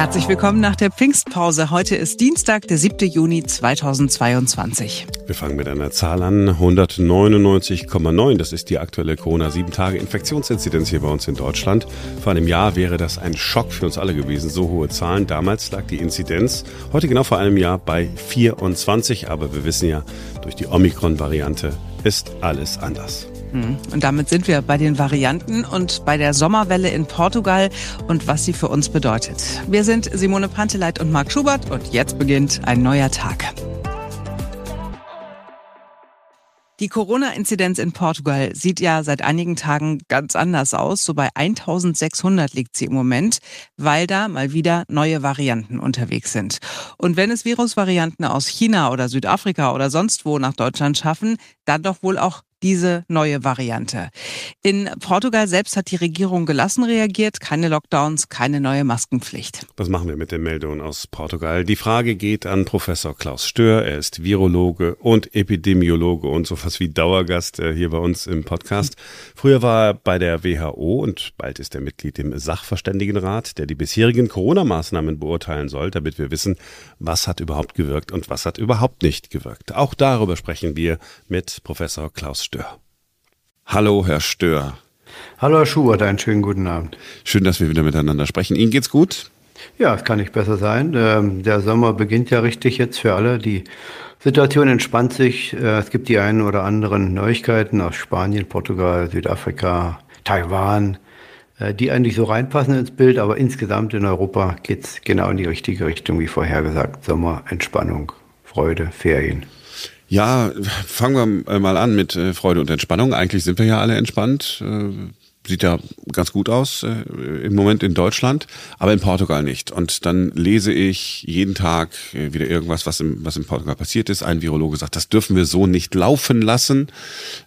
Herzlich willkommen nach der Pfingstpause. Heute ist Dienstag, der 7. Juni 2022. Wir fangen mit einer Zahl an, 199,9. Das ist die aktuelle Corona-7-Tage-Infektionsinzidenz hier bei uns in Deutschland. Vor einem Jahr wäre das ein Schock für uns alle gewesen, so hohe Zahlen. Damals lag die Inzidenz heute genau vor einem Jahr bei 24. Aber wir wissen ja, durch die Omikron-Variante ist alles anders. Hm. Und damit sind wir bei den Varianten und bei der Sommerwelle in Portugal und was sie für uns bedeutet. Wir sind Simone Panteleit und Marc Schubert und jetzt beginnt ein neuer Tag. Die Corona-Inzidenz in Portugal sieht ja seit einigen Tagen ganz anders aus. So bei 1600 liegt sie im Moment, weil da mal wieder neue Varianten unterwegs sind. Und wenn es Virusvarianten aus China oder Südafrika oder sonst wo nach Deutschland schaffen, dann doch wohl auch diese neue Variante. In Portugal selbst hat die Regierung gelassen reagiert, keine Lockdowns, keine neue Maskenpflicht. Was machen wir mit den Meldungen aus Portugal? Die Frage geht an Professor Klaus Stör. Er ist Virologe und Epidemiologe und sowas wie Dauergast äh, hier bei uns im Podcast. Früher war er bei der WHO und bald ist er Mitglied im Sachverständigenrat, der die bisherigen Corona-Maßnahmen beurteilen soll, damit wir wissen, was hat überhaupt gewirkt und was hat überhaupt nicht gewirkt. Auch darüber sprechen wir mit Professor Klaus Stör. Hallo, Herr Stör. Hallo, Herr Schubert, einen schönen guten Abend. Schön, dass wir wieder miteinander sprechen. Ihnen geht's gut? Ja, es kann nicht besser sein. Ähm, der Sommer beginnt ja richtig jetzt für alle. Die Situation entspannt sich. Äh, es gibt die einen oder anderen Neuigkeiten aus Spanien, Portugal, Südafrika, Taiwan, äh, die eigentlich so reinpassen ins Bild. Aber insgesamt in Europa geht's genau in die richtige Richtung, wie vorhergesagt. Sommer, Entspannung, Freude, Ferien. Ja, fangen wir mal an mit äh, Freude und Entspannung. Eigentlich sind wir ja alle entspannt. Äh, sieht ja ganz gut aus äh, im Moment in Deutschland, aber in Portugal nicht. Und dann lese ich jeden Tag äh, wieder irgendwas, was im, was in Portugal passiert ist. Ein Virologe sagt, das dürfen wir so nicht laufen lassen,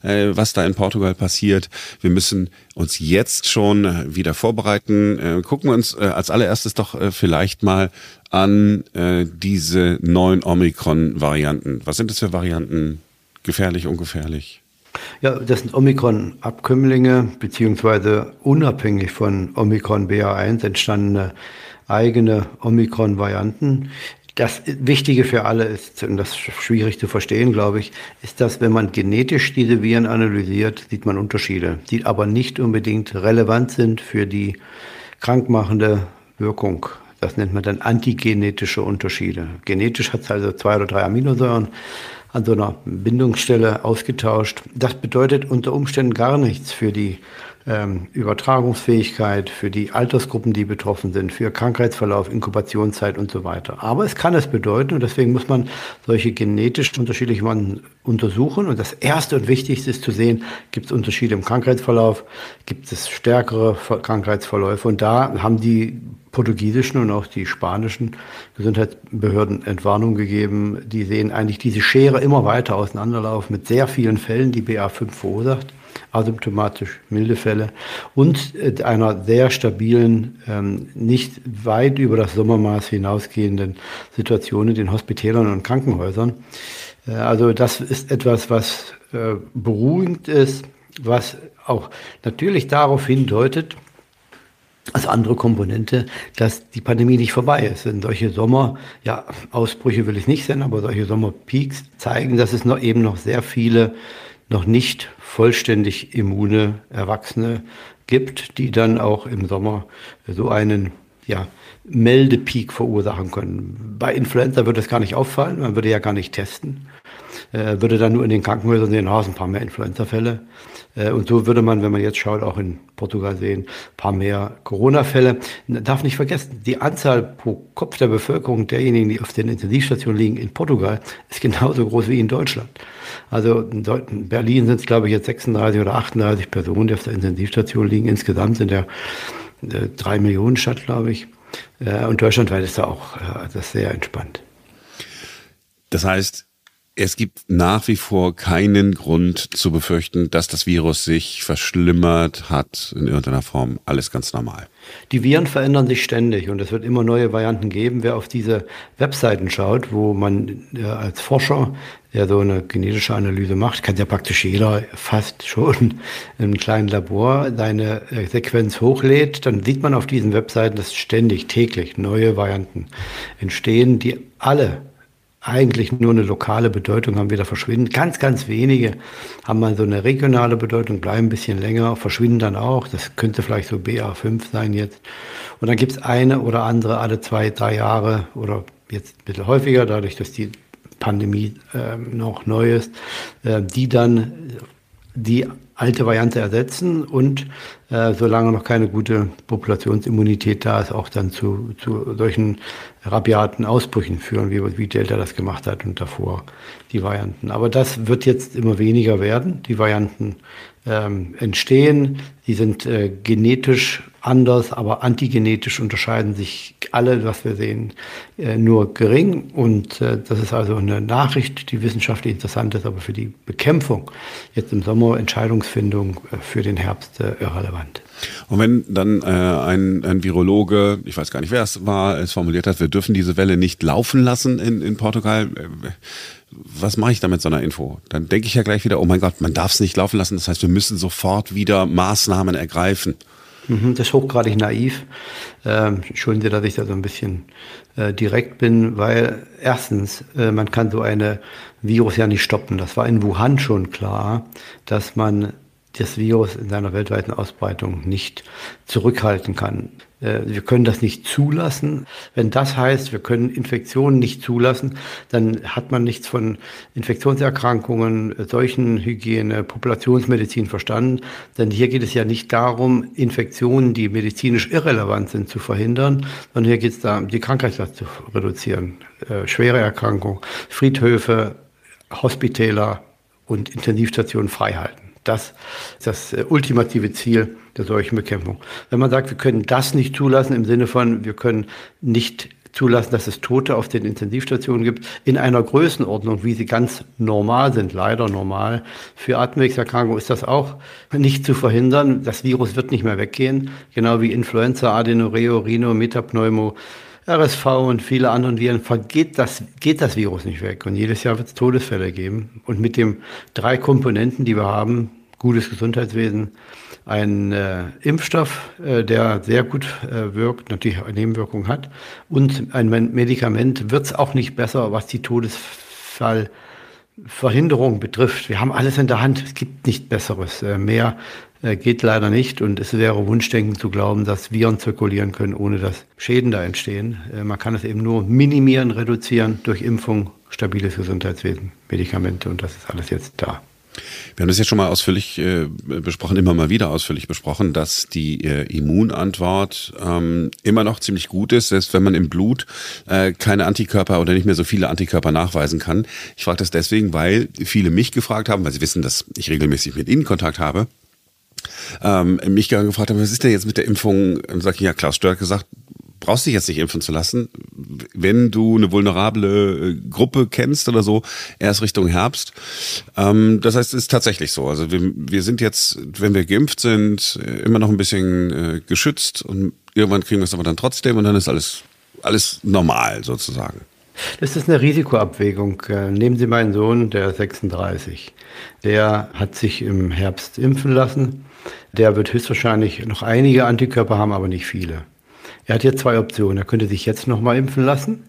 äh, was da in Portugal passiert. Wir müssen uns jetzt schon wieder vorbereiten. Äh, gucken wir uns äh, als allererstes doch äh, vielleicht mal an äh, diese neuen Omikron-Varianten. Was sind das für Varianten? Gefährlich, ungefährlich? Ja, das sind Omikron-Abkömmlinge, beziehungsweise unabhängig von Omikron BA1 entstandene eigene Omikron-Varianten. Das Wichtige für alle ist, und das ist schwierig zu verstehen, glaube ich, ist, dass wenn man genetisch diese Viren analysiert, sieht man Unterschiede, die aber nicht unbedingt relevant sind für die krankmachende Wirkung das nennt man dann antigenetische Unterschiede. Genetisch hat es also zwei oder drei Aminosäuren an so einer Bindungsstelle ausgetauscht. Das bedeutet unter Umständen gar nichts für die ähm, Übertragungsfähigkeit, für die Altersgruppen, die betroffen sind, für Krankheitsverlauf, Inkubationszeit und so weiter. Aber es kann es bedeuten und deswegen muss man solche genetisch unterschiedlichen untersuchen. Und das Erste und Wichtigste ist zu sehen, gibt es Unterschiede im Krankheitsverlauf, gibt es stärkere Krankheitsverläufe. Und da haben die portugiesischen und auch die spanischen Gesundheitsbehörden Entwarnung gegeben. Die sehen eigentlich diese Schere immer weiter auseinanderlaufen mit sehr vielen Fällen, die BA5 verursacht asymptomatisch milde Fälle und äh, einer sehr stabilen, ähm, nicht weit über das Sommermaß hinausgehenden Situation in den Hospitälern und Krankenhäusern. Äh, also das ist etwas, was äh, beruhigend ist, was auch natürlich darauf hindeutet, als andere Komponente, dass die Pandemie nicht vorbei ist. Denn solche Sommer, ja, Ausbrüche will ich nicht sein, aber solche Sommerpeaks zeigen, dass es noch eben noch sehr viele noch nicht vollständig immune Erwachsene gibt, die dann auch im Sommer so einen ja, Meldepeak verursachen können. Bei Influenza würde es gar nicht auffallen, man würde ja gar nicht testen, äh, würde dann nur in den Krankenhäusern sehen, oh, ein paar mehr Influenza-Fälle. Äh, und so würde man, wenn man jetzt schaut, auch in Portugal sehen, ein paar mehr Corona-Fälle. Darf nicht vergessen, die Anzahl pro Kopf der Bevölkerung derjenigen, die auf den Intensivstationen liegen in Portugal, ist genauso groß wie in Deutschland. Also in Berlin sind es, glaube ich, jetzt 36 oder 38 Personen, die auf der Intensivstation liegen. Insgesamt sind ja äh, drei Millionen Stadt, glaube ich. Äh, und deutschlandweit ist da auch das sehr entspannt. Das heißt, es gibt nach wie vor keinen Grund zu befürchten, dass das Virus sich verschlimmert hat in irgendeiner Form. Alles ganz normal. Die Viren verändern sich ständig und es wird immer neue Varianten geben. Wer auf diese Webseiten schaut, wo man ja, als Forscher, der so eine genetische Analyse macht, kann ja praktisch jeder fast schon in einem kleinen Labor seine äh, Sequenz hochlädt, dann sieht man auf diesen Webseiten, dass ständig, täglich neue Varianten entstehen, die alle eigentlich nur eine lokale Bedeutung haben, wieder verschwinden. Ganz, ganz wenige haben mal so eine regionale Bedeutung, bleiben ein bisschen länger, verschwinden dann auch. Das könnte vielleicht so BA5 sein jetzt. Und dann gibt es eine oder andere alle zwei, drei Jahre oder jetzt ein bisschen häufiger, dadurch, dass die Pandemie äh, noch neu ist, äh, die dann die alte Variante ersetzen und äh, solange noch keine gute Populationsimmunität da ist, auch dann zu, zu solchen rabiaten Ausbrüchen führen, wie, wie Delta das gemacht hat und davor die Varianten. Aber das wird jetzt immer weniger werden. Die Varianten ähm, entstehen. Die sind äh, genetisch anders, aber antigenetisch unterscheiden sich alle, was wir sehen, äh, nur gering. Und äh, das ist also eine Nachricht, die wissenschaftlich interessant ist, aber für die Bekämpfung jetzt im Sommer, Entscheidungsfindung äh, für den Herbst irrelevant. Und wenn dann äh, ein, ein Virologe, ich weiß gar nicht, wer es war, es formuliert hat, wir dürfen diese Welle nicht laufen lassen in, in Portugal, was mache ich da mit so einer Info? Dann denke ich ja gleich wieder, oh mein Gott, man darf es nicht laufen lassen. Das heißt, wir müssen sofort wieder Maßnahmen ergreifen. Mhm, das ist hochgradig naiv. Ähm, Entschuldigen Sie, dass ich da so ein bisschen äh, direkt bin, weil erstens, äh, man kann so eine Virus ja nicht stoppen. Das war in Wuhan schon klar, dass man das Virus in seiner weltweiten Ausbreitung nicht zurückhalten kann. Äh, wir können das nicht zulassen. Wenn das heißt, wir können Infektionen nicht zulassen, dann hat man nichts von Infektionserkrankungen, Seuchenhygiene, Populationsmedizin verstanden. Denn hier geht es ja nicht darum, Infektionen, die medizinisch irrelevant sind, zu verhindern, sondern hier geht es darum, die Krankheitslast zu reduzieren. Äh, schwere Erkrankungen, Friedhöfe, Hospitäler und Intensivstationen freihalten. Das ist das äh, ultimative Ziel der Seuchenbekämpfung. Wenn man sagt, wir können das nicht zulassen im Sinne von, wir können nicht zulassen, dass es Tote auf den Intensivstationen gibt, in einer Größenordnung, wie sie ganz normal sind, leider normal. Für Atemwegserkrankungen ist das auch nicht zu verhindern. Das Virus wird nicht mehr weggehen, genau wie Influenza, Adenoreo, Rhino, Metapneumo, RSV und viele anderen Viren vergeht das, geht das Virus nicht weg. Und jedes Jahr wird es Todesfälle geben. Und mit den drei Komponenten, die wir haben, gutes Gesundheitswesen, ein äh, Impfstoff, äh, der sehr gut äh, wirkt, natürlich Nebenwirkungen hat, und ein Medikament wird es auch nicht besser, was die Todesfallverhinderung betrifft. Wir haben alles in der Hand. Es gibt nichts Besseres. Äh, mehr geht leider nicht und es wäre Wunschdenken zu glauben, dass Viren zirkulieren können, ohne dass Schäden da entstehen. Äh, man kann es eben nur minimieren, reduzieren durch Impfung, stabiles Gesundheitswesen, Medikamente und das ist alles jetzt da. Wir haben das jetzt schon mal ausführlich äh, besprochen, immer mal wieder ausführlich besprochen, dass die äh, Immunantwort ähm, immer noch ziemlich gut ist, selbst wenn man im Blut äh, keine Antikörper oder nicht mehr so viele Antikörper nachweisen kann. Ich frage das deswegen, weil viele mich gefragt haben, weil sie wissen, dass ich regelmäßig mit ihnen Kontakt habe ähm, mich gefragt haben, was ist denn jetzt mit der Impfung? Dann sag ich, ja, Klaus Stör hat gesagt, brauchst dich jetzt nicht impfen zu lassen. Wenn du eine vulnerable äh, Gruppe kennst oder so, erst Richtung Herbst. Ähm, das heißt, es ist tatsächlich so. Also wir, wir sind jetzt, wenn wir geimpft sind, äh, immer noch ein bisschen äh, geschützt und irgendwann kriegen wir es aber dann trotzdem und dann ist alles, alles normal sozusagen. Das ist eine Risikoabwägung. Äh, nehmen Sie meinen Sohn, der ist 36. Der hat sich im Herbst impfen lassen der wird höchstwahrscheinlich noch einige Antikörper haben, aber nicht viele. Er hat jetzt zwei Optionen. Er könnte sich jetzt nochmal impfen lassen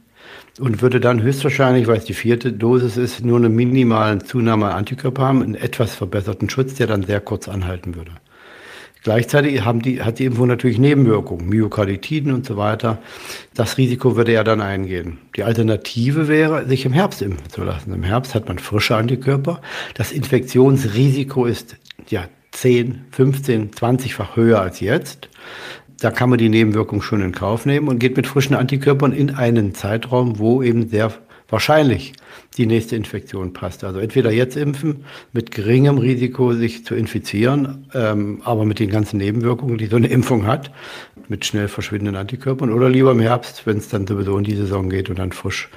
und würde dann höchstwahrscheinlich, weil es die vierte Dosis ist, nur eine minimale Zunahme an Antikörper haben, einen etwas verbesserten Schutz, der dann sehr kurz anhalten würde. Gleichzeitig die, hat die Impfung natürlich Nebenwirkungen, Myokarditiden und so weiter. Das Risiko würde er dann eingehen. Die Alternative wäre, sich im Herbst impfen zu lassen. Im Herbst hat man frische Antikörper. Das Infektionsrisiko ist ja 10, 15, 20-fach höher als jetzt. Da kann man die Nebenwirkung schon in Kauf nehmen und geht mit frischen Antikörpern in einen Zeitraum, wo eben sehr wahrscheinlich die nächste Infektion passt. Also entweder jetzt impfen mit geringem Risiko, sich zu infizieren, ähm, aber mit den ganzen Nebenwirkungen, die so eine Impfung hat, mit schnell verschwindenden Antikörpern oder lieber im Herbst, wenn es dann sowieso in die Saison geht und dann frisch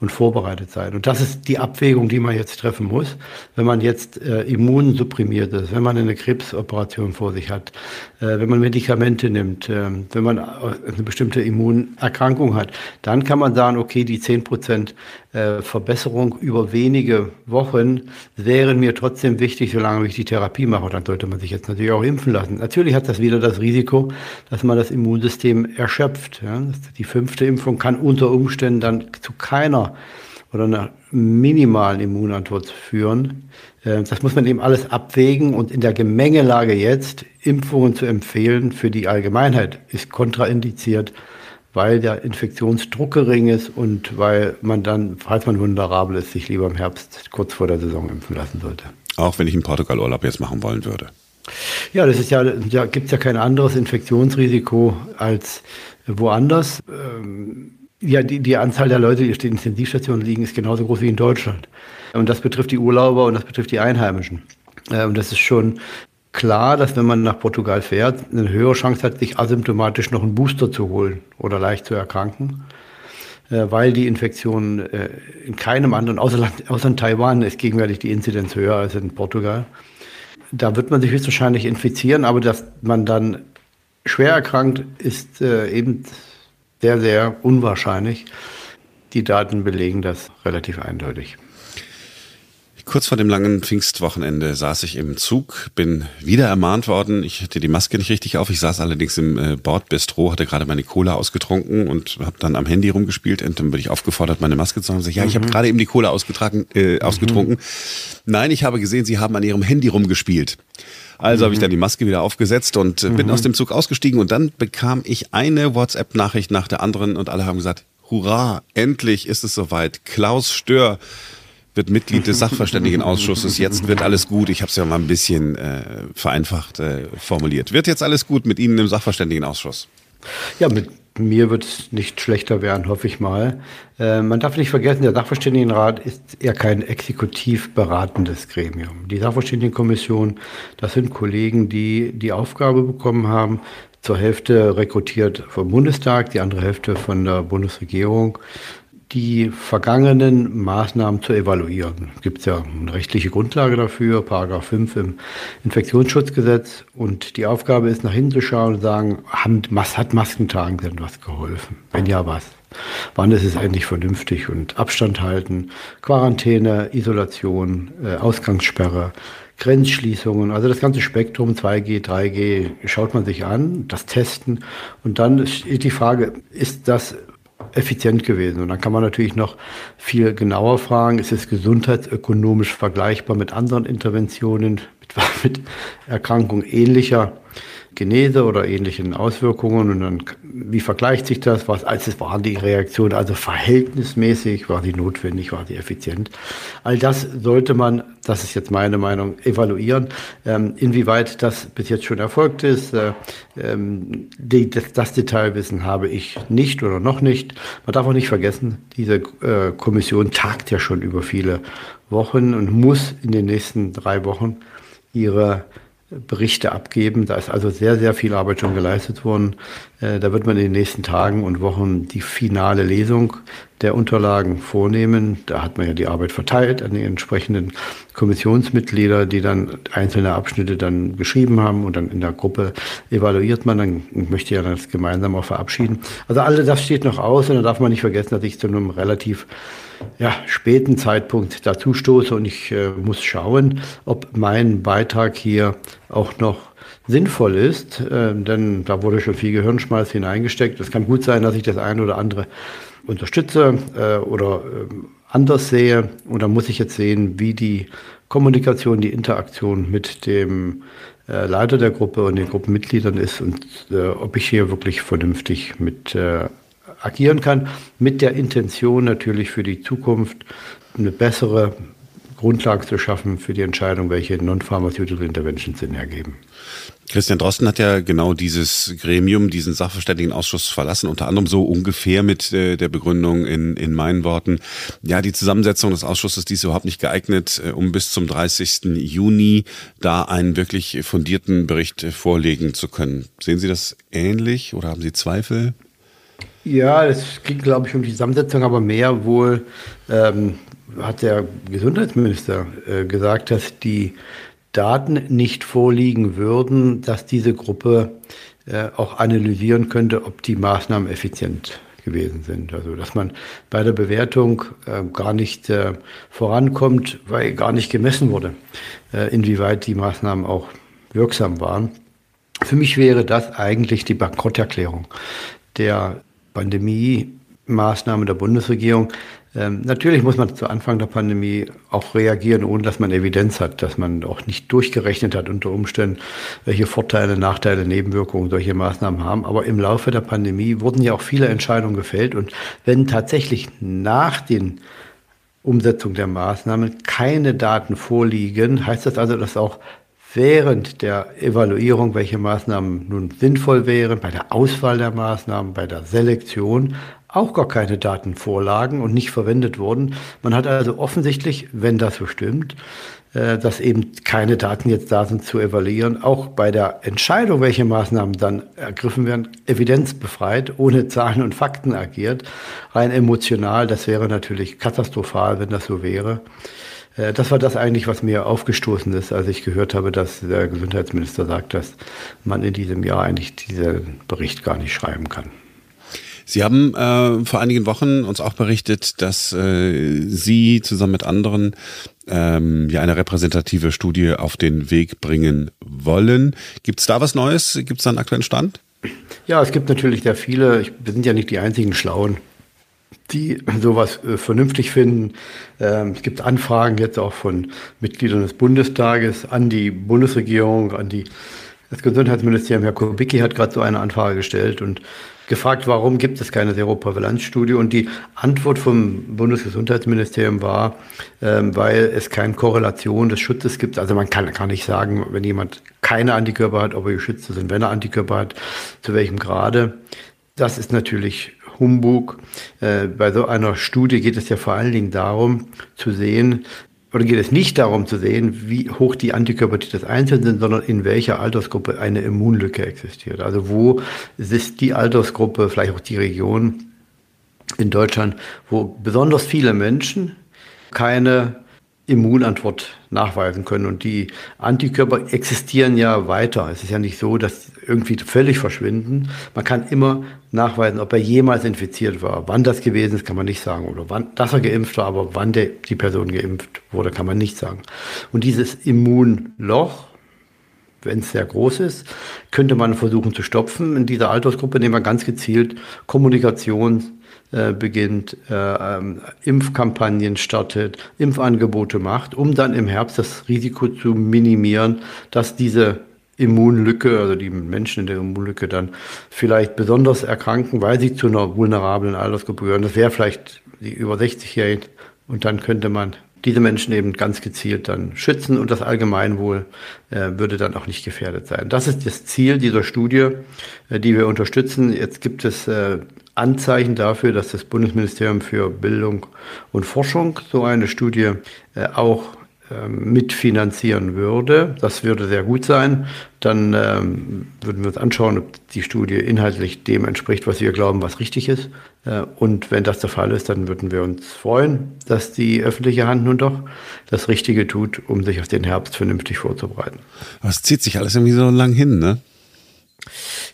und vorbereitet sein. Und das ist die Abwägung, die man jetzt treffen muss, wenn man jetzt äh, immunsupprimiert ist, wenn man eine Krebsoperation vor sich hat, äh, wenn man Medikamente nimmt, äh, wenn man eine bestimmte Immunerkrankung hat, dann kann man sagen, okay, die 10 Prozent äh, Verbesserung über wenige Wochen wären mir trotzdem wichtig, solange ich die Therapie mache. Dann sollte man sich jetzt natürlich auch impfen lassen. Natürlich hat das wieder das Risiko, dass man das Immunsystem erschöpft. Die fünfte Impfung kann unter Umständen dann zu keiner oder einer minimalen Immunantwort führen. Äh, das muss man eben alles abwägen und in der Gemengelage jetzt Impfungen zu empfehlen für die Allgemeinheit ist kontraindiziert, weil der Infektionsdruck gering ist und weil man dann, falls man vulnerabel ist, sich lieber im Herbst kurz vor der Saison impfen lassen sollte. Auch wenn ich einen Portugal-Urlaub jetzt machen wollen würde. Ja, das ist ja, da gibt es ja kein anderes Infektionsrisiko als woanders. Ähm, ja, die, die Anzahl der Leute, die auf den Intensivstationen liegen, ist genauso groß wie in Deutschland. Und das betrifft die Urlauber und das betrifft die Einheimischen. Äh, und das ist schon klar, dass wenn man nach Portugal fährt, eine höhere Chance hat, sich asymptomatisch noch einen Booster zu holen oder leicht zu erkranken, äh, weil die Infektion äh, in keinem anderen, außer, außer in Taiwan, ist gegenwärtig die Inzidenz höher als in Portugal. Da wird man sich höchstwahrscheinlich infizieren, aber dass man dann schwer erkrankt, ist eben sehr, sehr unwahrscheinlich. Die Daten belegen das relativ eindeutig. Kurz vor dem langen Pfingstwochenende saß ich im Zug, bin wieder ermahnt worden. Ich hatte die Maske nicht richtig auf. Ich saß allerdings im äh, Bordbistro, hatte gerade meine Cola ausgetrunken und habe dann am Handy rumgespielt. Und dann bin ich aufgefordert, meine Maske zu haben. Sag, ja, ich habe mhm. gerade eben die Cola ausgetragen, äh, mhm. ausgetrunken. Nein, ich habe gesehen, Sie haben an Ihrem Handy rumgespielt. Also mhm. habe ich dann die Maske wieder aufgesetzt und äh, bin mhm. aus dem Zug ausgestiegen und dann bekam ich eine WhatsApp-Nachricht nach der anderen und alle haben gesagt, Hurra, endlich ist es soweit. Klaus Stör wird Mitglied des Sachverständigenausschusses. Jetzt wird alles gut. Ich habe es ja mal ein bisschen äh, vereinfacht äh, formuliert. Wird jetzt alles gut mit Ihnen im Sachverständigenausschuss? Ja, mit mir wird es nicht schlechter werden, hoffe ich mal. Äh, man darf nicht vergessen, der Sachverständigenrat ist ja kein exekutiv beratendes Gremium. Die Sachverständigenkommission, das sind Kollegen, die die Aufgabe bekommen haben, zur Hälfte rekrutiert vom Bundestag, die andere Hälfte von der Bundesregierung, die vergangenen Maßnahmen zu evaluieren. Es gibt ja eine rechtliche Grundlage dafür, Paragraph 5 im Infektionsschutzgesetz. Und die Aufgabe ist, nach hinten zu schauen und sagen, haben, hat Maskentagen denn was geholfen? Wenn ja, was? Wann ist es endlich vernünftig? Und Abstand halten, Quarantäne, Isolation, äh, Ausgangssperre, Grenzschließungen, also das ganze Spektrum 2G, 3G schaut man sich an, das Testen und dann ist die Frage, ist das effizient gewesen. Und dann kann man natürlich noch viel genauer fragen, ist es gesundheitsökonomisch vergleichbar mit anderen Interventionen, mit, mit Erkrankungen ähnlicher Genese oder ähnlichen Auswirkungen und dann, wie vergleicht sich das? Was, als war die Reaktion also verhältnismäßig, war sie notwendig, war sie effizient? All das sollte man, das ist jetzt meine Meinung, evaluieren. Ähm, inwieweit das bis jetzt schon erfolgt ist, äh, ähm, die, das, das, Detailwissen habe ich nicht oder noch nicht. Man darf auch nicht vergessen, diese äh, Kommission tagt ja schon über viele Wochen und muss in den nächsten drei Wochen ihre Berichte abgeben. Da ist also sehr, sehr viel Arbeit schon geleistet worden. Äh, da wird man in den nächsten Tagen und Wochen die finale Lesung der Unterlagen vornehmen. Da hat man ja die Arbeit verteilt an die entsprechenden Kommissionsmitglieder, die dann einzelne Abschnitte dann geschrieben haben und dann in der Gruppe evaluiert man. Dann möchte ja das gemeinsam auch verabschieden. Also all das steht noch aus und da darf man nicht vergessen, dass ich zu einem relativ ja, späten Zeitpunkt dazu stoße und ich äh, muss schauen, ob mein Beitrag hier auch noch sinnvoll ist, äh, denn da wurde schon viel Gehirnschmalz hineingesteckt. Es kann gut sein, dass ich das eine oder andere unterstütze äh, oder äh, anders sehe und da muss ich jetzt sehen, wie die Kommunikation, die Interaktion mit dem äh, Leiter der Gruppe und den Gruppenmitgliedern ist und äh, ob ich hier wirklich vernünftig mit agieren kann, mit der Intention natürlich für die Zukunft eine bessere Grundlagen zu schaffen für die Entscheidung, welche Non-Pharmaceutical Interventions Sinn ergeben. Christian Drosten hat ja genau dieses Gremium, diesen Sachverständigenausschuss verlassen, unter anderem so ungefähr mit äh, der Begründung in, in meinen Worten, ja, die Zusammensetzung des Ausschusses, die ist überhaupt nicht geeignet, äh, um bis zum 30. Juni da einen wirklich fundierten Bericht vorlegen zu können. Sehen Sie das ähnlich oder haben Sie Zweifel? Ja, es ging, glaube ich, um die Zusammensetzung, aber mehr wohl ähm, hat der Gesundheitsminister äh, gesagt, dass die Daten nicht vorliegen würden, dass diese Gruppe äh, auch analysieren könnte, ob die Maßnahmen effizient gewesen sind. Also dass man bei der Bewertung äh, gar nicht äh, vorankommt, weil gar nicht gemessen wurde, äh, inwieweit die Maßnahmen auch wirksam waren. Für mich wäre das eigentlich die Bankrotterklärung der Pandemie-Maßnahmen der Bundesregierung, ähm, natürlich muss man zu Anfang der Pandemie auch reagieren, ohne dass man Evidenz hat, dass man auch nicht durchgerechnet hat unter Umständen, welche Vorteile, Nachteile, Nebenwirkungen solche Maßnahmen haben. Aber im Laufe der Pandemie wurden ja auch viele Entscheidungen gefällt. Und wenn tatsächlich nach den Umsetzung der Maßnahmen keine Daten vorliegen, heißt das also, dass auch während der Evaluierung, welche Maßnahmen nun sinnvoll wären, bei der Auswahl der Maßnahmen, bei der Selektion, auch gar keine Daten vorlagen und nicht verwendet wurden. Man hat also offensichtlich, wenn das so stimmt, äh, dass eben keine Daten jetzt da sind zu evaluieren, auch bei der Entscheidung, welche Maßnahmen dann ergriffen werden, evidenzbefreit, ohne Zahlen und Fakten agiert, rein emotional. Das wäre natürlich katastrophal, wenn das so wäre. Äh, das war das eigentlich, was mir aufgestoßen ist, als ich gehört habe, dass der Gesundheitsminister sagt, dass man in diesem Jahr eigentlich diesen Bericht gar nicht schreiben kann. Sie haben äh, vor einigen Wochen uns auch berichtet, dass äh, Sie zusammen mit anderen ähm, ja eine repräsentative Studie auf den Weg bringen wollen. Gibt es da was Neues? Gibt es da einen aktuellen Stand? Ja, es gibt natürlich sehr viele. Ich, wir sind ja nicht die einzigen Schlauen, die sowas äh, vernünftig finden. Ähm, es gibt Anfragen jetzt auch von Mitgliedern des Bundestages an die Bundesregierung, an die das Gesundheitsministerium. Herr Kubicki hat gerade so eine Anfrage gestellt und gefragt, warum gibt es keine Seroprävalenzstudie? Und die Antwort vom Bundesgesundheitsministerium war, ähm, weil es keine Korrelation des Schutzes gibt. Also man kann gar nicht sagen, wenn jemand keine Antikörper hat, ob er geschützt ist und wenn er Antikörper hat, zu welchem Grade. Das ist natürlich Humbug. Äh, bei so einer Studie geht es ja vor allen Dingen darum, zu sehen, oder geht es nicht darum zu sehen, wie hoch die Antikörpertiters einzeln sind, sondern in welcher Altersgruppe eine Immunlücke existiert. Also wo ist die Altersgruppe, vielleicht auch die Region in Deutschland, wo besonders viele Menschen keine Immunantwort nachweisen können. Und die Antikörper existieren ja weiter. Es ist ja nicht so, dass irgendwie völlig verschwinden. Man kann immer nachweisen, ob er jemals infiziert war. Wann das gewesen ist, kann man nicht sagen. Oder wann, dass er geimpft war, aber wann der, die Person geimpft wurde, kann man nicht sagen. Und dieses Immunloch, wenn es sehr groß ist, könnte man versuchen zu stopfen in dieser Altersgruppe, indem man ganz gezielt Kommunikation äh, beginnt, äh, ähm, Impfkampagnen startet, Impfangebote macht, um dann im Herbst das Risiko zu minimieren, dass diese Immunlücke, also die Menschen in der Immunlücke dann vielleicht besonders erkranken, weil sie zu einer vulnerablen Altersgruppe gehören. Das wäre vielleicht die über 60-Jährigen. Und dann könnte man diese Menschen eben ganz gezielt dann schützen und das Allgemeinwohl äh, würde dann auch nicht gefährdet sein. Das ist das Ziel dieser Studie, äh, die wir unterstützen. Jetzt gibt es äh, Anzeichen dafür, dass das Bundesministerium für Bildung und Forschung so eine Studie äh, auch ähm, mitfinanzieren würde. Das würde sehr gut sein. Dann ähm, würden wir uns anschauen, ob die Studie inhaltlich dem entspricht, was wir glauben, was richtig ist. Äh, und wenn das der Fall ist, dann würden wir uns freuen, dass die öffentliche Hand nun doch das Richtige tut, um sich auf den Herbst vernünftig vorzubereiten. Was zieht sich alles irgendwie so lang hin, ne?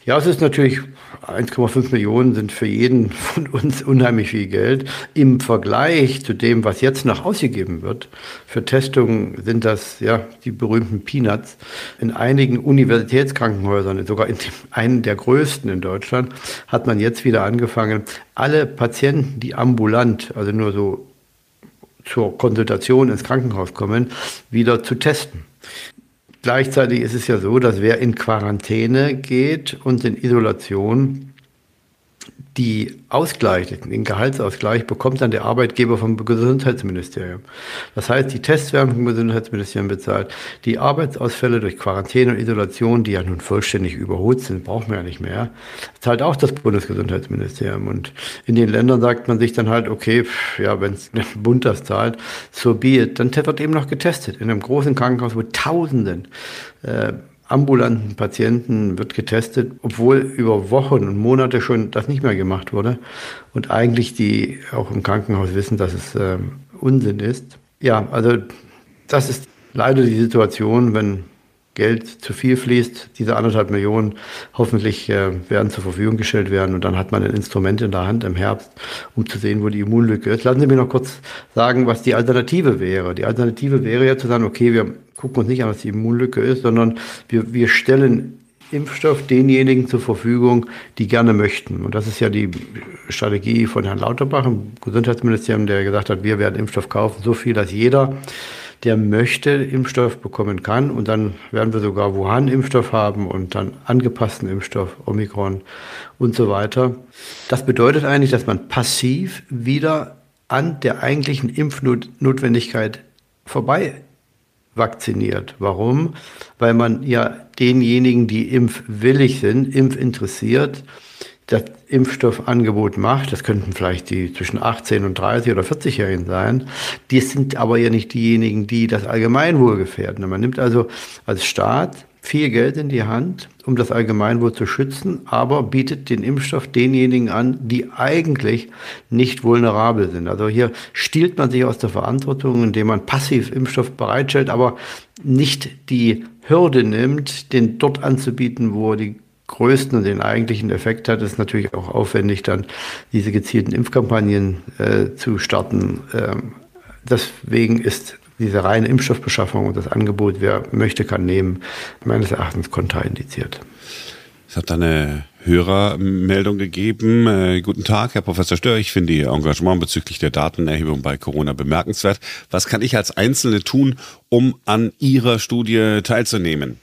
Ja, es ist natürlich 1,5 Millionen sind für jeden von uns unheimlich viel Geld. Im Vergleich zu dem, was jetzt noch ausgegeben wird, für Testungen sind das ja die berühmten Peanuts. In einigen Universitätskrankenhäusern, sogar in dem, einen der größten in Deutschland, hat man jetzt wieder angefangen, alle Patienten, die ambulant, also nur so zur Konsultation ins Krankenhaus kommen, wieder zu testen. Gleichzeitig ist es ja so, dass wer in Quarantäne geht und in Isolation, die Ausgleich, den Gehaltsausgleich bekommt dann der Arbeitgeber vom Gesundheitsministerium. Das heißt, die Tests werden vom Gesundheitsministerium bezahlt. Die Arbeitsausfälle durch Quarantäne und Isolation, die ja nun vollständig überholt sind, brauchen wir ja nicht mehr, zahlt auch das Bundesgesundheitsministerium. Und in den Ländern sagt man sich dann halt, okay, ja, wenn es der Bund das zahlt, so be it. Dann wird eben noch getestet in einem großen Krankenhaus, wo Tausenden äh, ambulanten Patienten wird getestet, obwohl über Wochen und Monate schon das nicht mehr gemacht wurde und eigentlich die auch im Krankenhaus wissen, dass es äh, Unsinn ist. Ja, also das ist leider die Situation, wenn Geld zu viel fließt, diese anderthalb Millionen hoffentlich äh, werden zur Verfügung gestellt werden und dann hat man ein Instrument in der Hand im Herbst, um zu sehen, wo die Immunlücke ist. Lassen Sie mich noch kurz sagen, was die Alternative wäre. Die Alternative wäre ja zu sagen, okay, wir gucken uns nicht an, was die Immunlücke ist, sondern wir, wir stellen Impfstoff denjenigen zur Verfügung, die gerne möchten. Und das ist ja die Strategie von Herrn Lauterbach im Gesundheitsministerium, der gesagt hat, wir werden Impfstoff kaufen, so viel, dass jeder der möchte, Impfstoff bekommen kann. Und dann werden wir sogar Wuhan-Impfstoff haben und dann angepassten Impfstoff, Omikron und so weiter. Das bedeutet eigentlich, dass man passiv wieder an der eigentlichen Impfnotwendigkeit vorbei vacciniert. Warum? Weil man ja denjenigen, die impfwillig sind, impfinteressiert, das Impfstoffangebot macht, das könnten vielleicht die zwischen 18 und 30 oder 40-Jährigen sein, die sind aber ja nicht diejenigen, die das Allgemeinwohl gefährden. Man nimmt also als Staat viel Geld in die Hand, um das Allgemeinwohl zu schützen, aber bietet den Impfstoff denjenigen an, die eigentlich nicht vulnerabel sind. Also hier stiehlt man sich aus der Verantwortung, indem man passiv Impfstoff bereitstellt, aber nicht die Hürde nimmt, den dort anzubieten, wo die größten und den eigentlichen Effekt hat, ist natürlich auch aufwendig, dann diese gezielten Impfkampagnen äh, zu starten. Ähm, deswegen ist diese reine Impfstoffbeschaffung und das Angebot, wer möchte, kann nehmen, meines Erachtens kontraindiziert. Es hat eine Hörermeldung gegeben. Äh, guten Tag, Herr Professor Stör. Ich finde Ihr Engagement bezüglich der Datenerhebung bei Corona bemerkenswert. Was kann ich als Einzelne tun, um an Ihrer Studie teilzunehmen?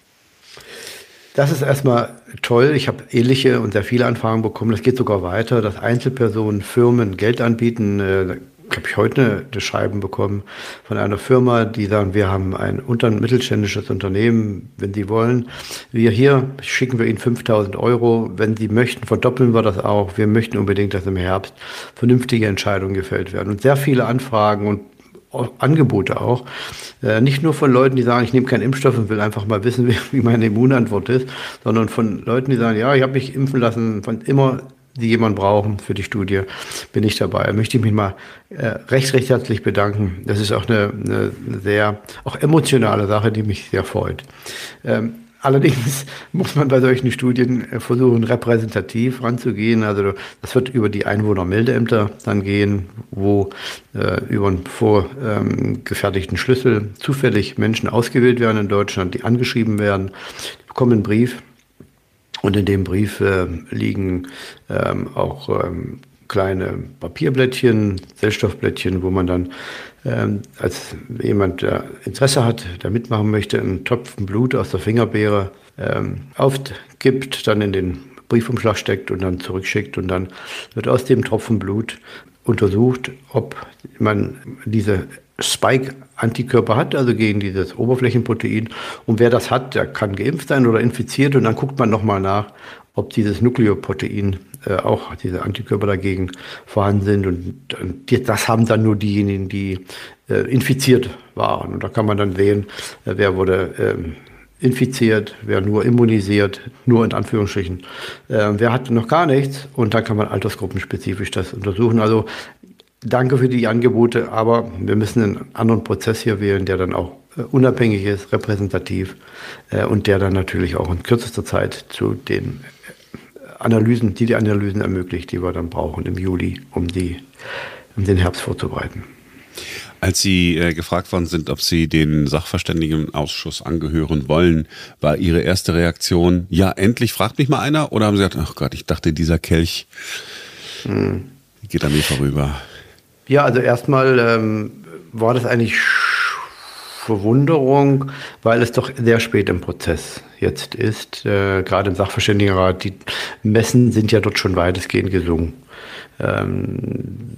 Das ist erstmal toll. Ich habe ähnliche und sehr viele Anfragen bekommen. Das geht sogar weiter, dass Einzelpersonen, Firmen Geld anbieten. Äh, habe ich heute eine Schreiben bekommen von einer Firma, die sagen, wir haben ein unter mittelständisches Unternehmen, wenn Sie wollen. Wir hier schicken wir Ihnen 5000 Euro. Wenn Sie möchten, verdoppeln wir das auch. Wir möchten unbedingt, dass im Herbst vernünftige Entscheidungen gefällt werden. Und sehr viele Anfragen und Angebote auch. Äh, nicht nur von Leuten, die sagen, ich nehme keinen Impfstoff und will einfach mal wissen, wie, meine Immunantwort ist, sondern von Leuten, die sagen, ja, ich habe mich impfen lassen, von immer die jemand brauchen für die Studie, bin ich dabei. Da möchte ich mich mal äh, recht, recht herzlich bedanken. Das ist auch eine, eine sehr, auch emotionale Sache, die mich sehr freut. Ähm, Allerdings muss man bei solchen Studien äh, versuchen, repräsentativ ranzugehen. Also das wird über die Einwohnermeldeämter dann gehen, wo äh, über einen vorgefertigten ähm, Schlüssel zufällig Menschen ausgewählt werden in Deutschland, die angeschrieben werden, die bekommen einen Brief und in dem Brief äh, liegen ähm, auch ähm, kleine Papierblättchen, Zellstoffblättchen, wo man dann ähm, als jemand, der Interesse hat, der mitmachen möchte, einen Tropfen Blut aus der Fingerbeere ähm, aufgibt, dann in den Briefumschlag steckt und dann zurückschickt und dann wird aus dem Tropfen Blut untersucht, ob man diese Spike-Antikörper hat, also gegen dieses Oberflächenprotein. Und wer das hat, der kann geimpft sein oder infiziert. Und dann guckt man nochmal nach, ob dieses Nukleoprotein äh, auch diese Antikörper dagegen vorhanden sind. Und, und das haben dann nur diejenigen, die äh, infiziert waren. Und da kann man dann sehen, äh, wer wurde ähm, infiziert, wer nur immunisiert, nur in Anführungsstrichen, äh, wer hat noch gar nichts. Und dann kann man altersgruppenspezifisch das untersuchen. Also danke für die Angebote, aber wir müssen einen anderen Prozess hier wählen, der dann auch unabhängig ist, repräsentativ äh, und der dann natürlich auch in kürzester Zeit zu den Analysen, die die Analysen ermöglicht, die wir dann brauchen im Juli, um, die, um den Herbst vorzubereiten. Als Sie äh, gefragt worden sind, ob Sie den Sachverständigenausschuss angehören wollen, war Ihre erste Reaktion, ja, endlich fragt mich mal einer? Oder haben Sie gesagt, ach Gott, ich dachte, dieser Kelch hm. geht an mir vorüber? Ja, also erstmal ähm, war das eigentlich Verwunderung, weil es doch sehr spät im Prozess jetzt ist. Äh, gerade im Sachverständigenrat, die Messen sind ja dort schon weitestgehend gesungen. Ähm,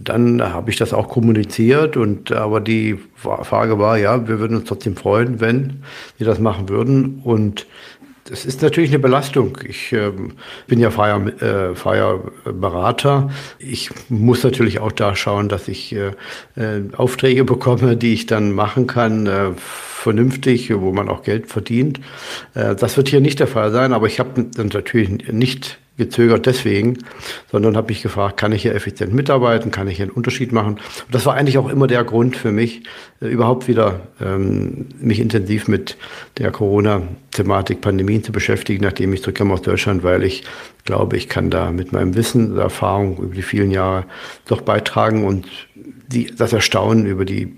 dann habe ich das auch kommuniziert und aber die Frage war, ja, wir würden uns trotzdem freuen, wenn wir das machen würden und das ist natürlich eine Belastung. Ich äh, bin ja freier, äh, freier Berater. Ich muss natürlich auch da schauen, dass ich äh, äh Aufträge bekomme, die ich dann machen kann, äh, vernünftig, wo man auch Geld verdient. Äh, das wird hier nicht der Fall sein, aber ich habe natürlich nicht gezögert deswegen, sondern habe mich gefragt, kann ich hier effizient mitarbeiten, kann ich hier einen Unterschied machen? Und das war eigentlich auch immer der Grund für mich, äh, überhaupt wieder ähm, mich intensiv mit der Corona-Thematik, Pandemien zu beschäftigen, nachdem ich zurückkam aus Deutschland, weil ich glaube, ich kann da mit meinem Wissen, Erfahrung über die vielen Jahre doch beitragen und die, das Erstaunen über die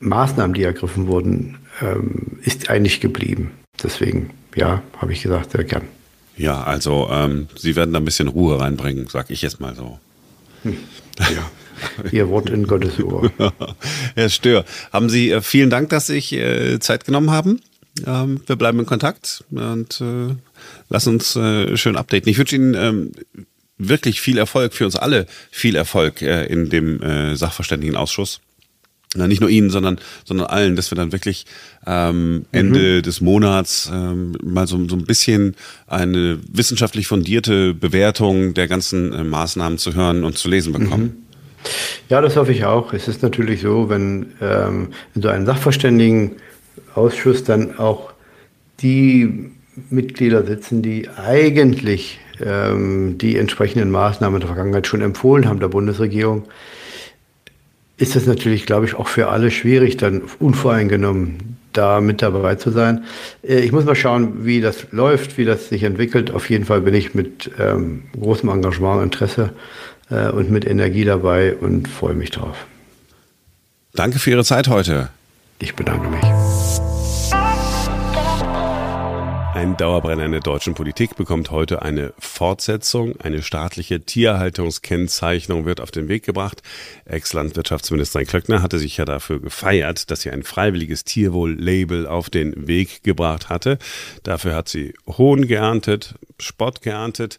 Maßnahmen, die ergriffen wurden, ähm, ist eigentlich geblieben. Deswegen, ja, habe ich gesagt, sehr gern. Ja, also ähm, Sie werden da ein bisschen Ruhe reinbringen, sag ich jetzt mal so. Hm. Ja. Ihr Wort in Gottes Ohr. Herr Stör, haben Sie äh, vielen Dank, dass Sie sich äh, Zeit genommen haben. Ähm, wir bleiben in Kontakt und äh, lassen uns äh, schön updaten. Ich wünsche Ihnen ähm, wirklich viel Erfolg für uns alle, viel Erfolg äh, in dem äh, Sachverständigenausschuss na, nicht nur Ihnen, sondern, sondern allen, dass wir dann wirklich ähm, Ende mhm. des Monats ähm, mal so, so ein bisschen eine wissenschaftlich fundierte Bewertung der ganzen äh, Maßnahmen zu hören und zu lesen bekommen. Mhm. Ja, das hoffe ich auch. Es ist natürlich so, wenn ähm, in so einem Sachverständigenausschuss dann auch die Mitglieder sitzen, die eigentlich ähm, die entsprechenden Maßnahmen in der Vergangenheit schon empfohlen haben der Bundesregierung, ist es natürlich, glaube ich, auch für alle schwierig, dann unvoreingenommen da mit dabei zu sein. Äh, ich muss mal schauen, wie das läuft, wie das sich entwickelt. Auf jeden Fall bin ich mit ähm, großem Engagement, Interesse äh, und mit Energie dabei und freue mich drauf. Danke für Ihre Zeit heute. Ich bedanke mich. Ein Dauerbrenner in der deutschen Politik bekommt heute eine Fortsetzung. Eine staatliche Tierhaltungskennzeichnung wird auf den Weg gebracht. Ex-Landwirtschaftsministerin Klöckner hatte sich ja dafür gefeiert, dass sie ein freiwilliges Tierwohl-Label auf den Weg gebracht hatte. Dafür hat sie Hohn geerntet, Spott geerntet.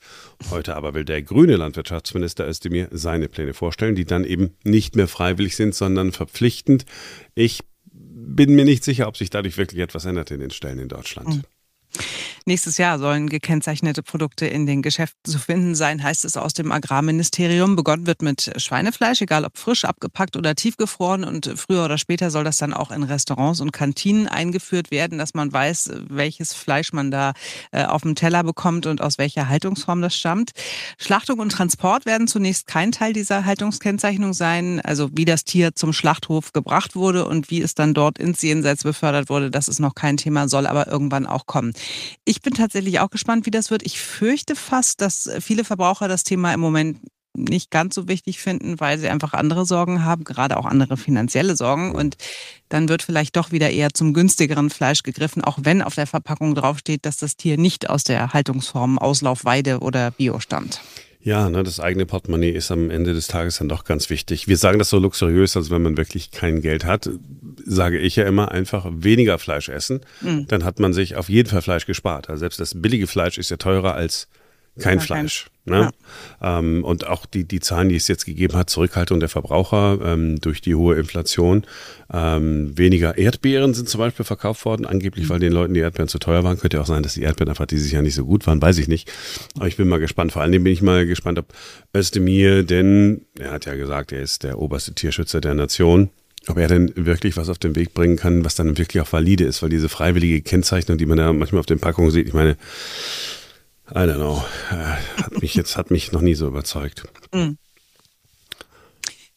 Heute aber will der grüne Landwirtschaftsminister Özdemir seine Pläne vorstellen, die dann eben nicht mehr freiwillig sind, sondern verpflichtend. Ich bin mir nicht sicher, ob sich dadurch wirklich etwas ändert in den Stellen in Deutschland. Nächstes Jahr sollen gekennzeichnete Produkte in den Geschäften zu finden sein, heißt es aus dem Agrarministerium. Begonnen wird mit Schweinefleisch, egal ob frisch, abgepackt oder tiefgefroren. Und früher oder später soll das dann auch in Restaurants und Kantinen eingeführt werden, dass man weiß, welches Fleisch man da äh, auf dem Teller bekommt und aus welcher Haltungsform das stammt. Schlachtung und Transport werden zunächst kein Teil dieser Haltungskennzeichnung sein. Also wie das Tier zum Schlachthof gebracht wurde und wie es dann dort ins Jenseits befördert wurde, das ist noch kein Thema, soll aber irgendwann auch kommen. Ich bin tatsächlich auch gespannt, wie das wird. Ich fürchte fast, dass viele Verbraucher das Thema im Moment nicht ganz so wichtig finden, weil sie einfach andere Sorgen haben, gerade auch andere finanzielle Sorgen. Und dann wird vielleicht doch wieder eher zum günstigeren Fleisch gegriffen, auch wenn auf der Verpackung draufsteht, dass das Tier nicht aus der Haltungsform Auslauf, Weide oder Bio stammt. Ja, ne, das eigene Portemonnaie ist am Ende des Tages dann doch ganz wichtig. Wir sagen das so luxuriös, als wenn man wirklich kein Geld hat, sage ich ja immer einfach weniger Fleisch essen. Mhm. Dann hat man sich auf jeden Fall Fleisch gespart. Also selbst das billige Fleisch ist ja teurer als kein Fleisch. Kein, ne? Ja. Ähm, und auch die, die Zahlen, die es jetzt gegeben hat, Zurückhaltung der Verbraucher ähm, durch die hohe Inflation. Ähm, weniger Erdbeeren sind zum Beispiel verkauft worden, angeblich, weil den Leuten die Erdbeeren zu teuer waren. Könnte ja auch sein, dass die Erdbeeren einfach dieses Jahr nicht so gut waren, weiß ich nicht. Aber ich bin mal gespannt. Vor allem bin ich mal gespannt, ob Özdemir, denn er hat ja gesagt, er ist der oberste Tierschützer der Nation, ob er denn wirklich was auf den Weg bringen kann, was dann wirklich auch valide ist, weil diese freiwillige Kennzeichnung, die man da manchmal auf den Packungen sieht, ich meine, I don't know. Äh, hat mich jetzt hat mich noch nie so überzeugt. Mhm.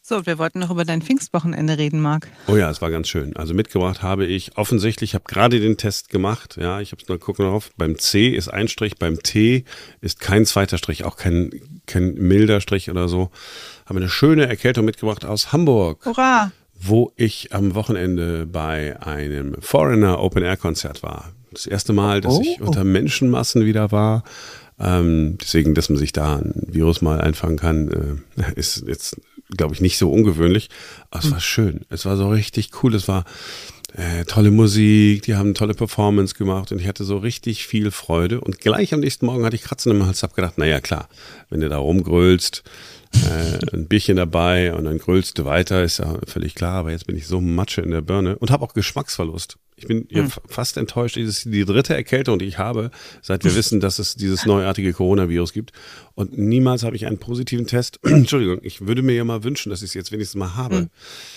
So, wir wollten noch über dein Pfingstwochenende reden, Marc. Oh ja, es war ganz schön. Also mitgebracht habe ich offensichtlich, ich habe gerade den Test gemacht. Ja, ich habe es mal gucken drauf. Beim C ist ein Strich, beim T ist kein zweiter Strich, auch kein, kein milder Strich oder so. Habe eine schöne Erkältung mitgebracht aus Hamburg. Hurra! Wo ich am Wochenende bei einem Foreigner Open Air Konzert war. Das erste Mal, dass oh. ich unter Menschenmassen wieder war. Ähm, deswegen, dass man sich da ein Virus mal einfangen kann, äh, ist jetzt, glaube ich, nicht so ungewöhnlich. Aber es war schön. Es war so richtig cool. Es war äh, tolle Musik, die haben tolle Performance gemacht und ich hatte so richtig viel Freude. Und gleich am nächsten Morgen hatte ich Kratzen im Hals, hab gedacht, naja klar, wenn du da rumgrölst, äh, ein Bierchen dabei und dann grölst du weiter, ist ja völlig klar, aber jetzt bin ich so Matsche in der Birne und habe auch Geschmacksverlust. Ich bin hm. fast enttäuscht. Das ist die dritte Erkältung, die ich habe, seit wir wissen, dass es dieses neuartige Coronavirus gibt. Und niemals habe ich einen positiven Test. Entschuldigung, ich würde mir ja mal wünschen, dass ich es jetzt wenigstens mal habe.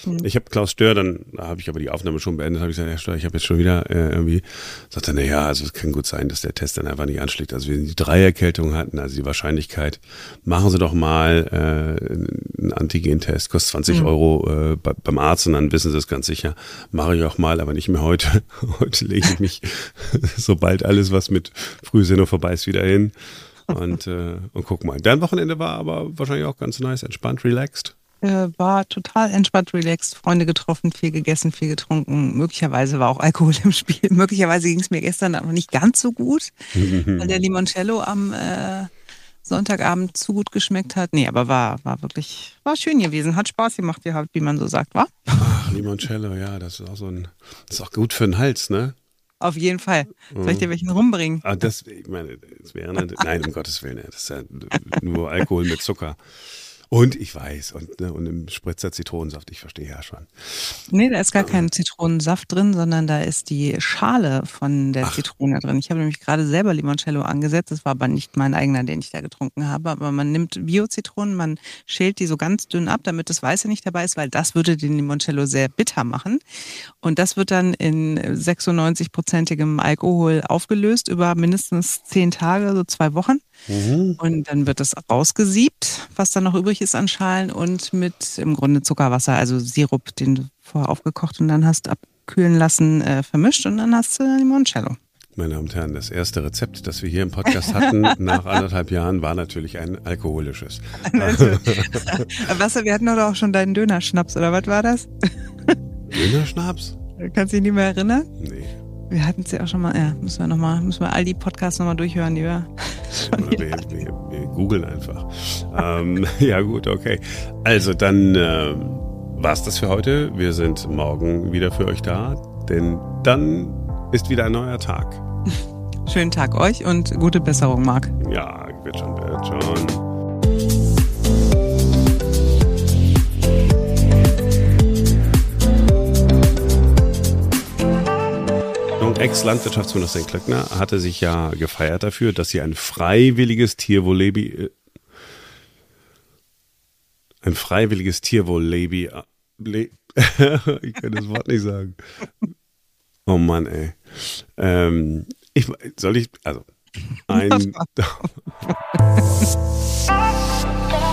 Mhm. Ich habe Klaus Stör, dann da habe ich aber die Aufnahme schon beendet, habe ich gesagt, Herr Stör, ich habe jetzt schon wieder äh, irgendwie, sagt er, naja, also es kann gut sein, dass der Test dann einfach nicht anschlägt. Also wir die drei Erkältungen hatten, also die Wahrscheinlichkeit, machen Sie doch mal äh, einen Antigen-Test, kostet 20 mhm. Euro äh, bei, beim Arzt und dann wissen Sie es ganz sicher. Mache ich auch mal, aber nicht mehr heute. heute lege ich mich, sobald alles, was mit Frühsendung vorbei ist, wieder hin und, äh, und guck mal. Dein Wochenende war aber wahrscheinlich auch ganz nice, entspannt, relaxed. Äh, war total entspannt, relaxed, Freunde getroffen, viel gegessen, viel getrunken. Möglicherweise war auch Alkohol im Spiel. Möglicherweise ging es mir gestern noch nicht ganz so gut, weil der Limoncello am äh, Sonntagabend zu gut geschmeckt hat. Nee, aber war, war wirklich, war schön gewesen. Hat Spaß gemacht gehabt, wie man so sagt, war? Ach, Limoncello, ja, das ist auch so ein, das ist auch gut für den Hals, ne? Auf jeden Fall. Soll ich dir mhm. welchen rumbringen? Ah, das, ich meine, das wäre, nein, um Gottes Willen, das ist ja nur Alkohol mit Zucker. Und ich weiß, und, ne, und im Spritzer Zitronensaft, ich verstehe ja schon. Nee, da ist gar kein Zitronensaft drin, sondern da ist die Schale von der Ach. Zitrone drin. Ich habe nämlich gerade selber Limoncello angesetzt. Das war aber nicht mein eigener, den ich da getrunken habe. Aber man nimmt Bio-Zitronen, man schält die so ganz dünn ab, damit das Weiße nicht dabei ist, weil das würde den Limoncello sehr bitter machen. Und das wird dann in 96-prozentigem Alkohol aufgelöst über mindestens zehn Tage, so zwei Wochen. Mhm. Und dann wird das rausgesiebt, was dann noch übrig ist an Schalen und mit im Grunde Zuckerwasser, also Sirup, den du vorher aufgekocht und dann hast abkühlen lassen, äh, vermischt und dann hast du Limoncello. Meine Damen und Herren, das erste Rezept, das wir hier im Podcast hatten, nach anderthalb Jahren, war natürlich ein alkoholisches. Wasser, wir hatten doch auch schon deinen Dönerschnaps, oder was war das? Dönerschnaps? Kannst du dich nicht mehr erinnern? Nee. Wir hatten es ja auch schon mal, ja, müssen wir noch mal, müssen wir all die Podcasts nochmal durchhören, die wir schon wir, wir, wir, googeln einfach. ähm, ja gut, okay. Also dann äh, war's das für heute. Wir sind morgen wieder für euch da, denn dann ist wieder ein neuer Tag. Schönen Tag euch und gute Besserung, Marc. Ja, wird schon, wird schon. Ex-Landwirtschaftsministerin Klöckner hatte sich ja gefeiert dafür, dass sie ein freiwilliges Tierwohllebi äh, ein freiwilliges Tierwohllebi äh, ich kann das Wort nicht sagen. Oh Mann, ey. Ähm, ich, soll ich, also ein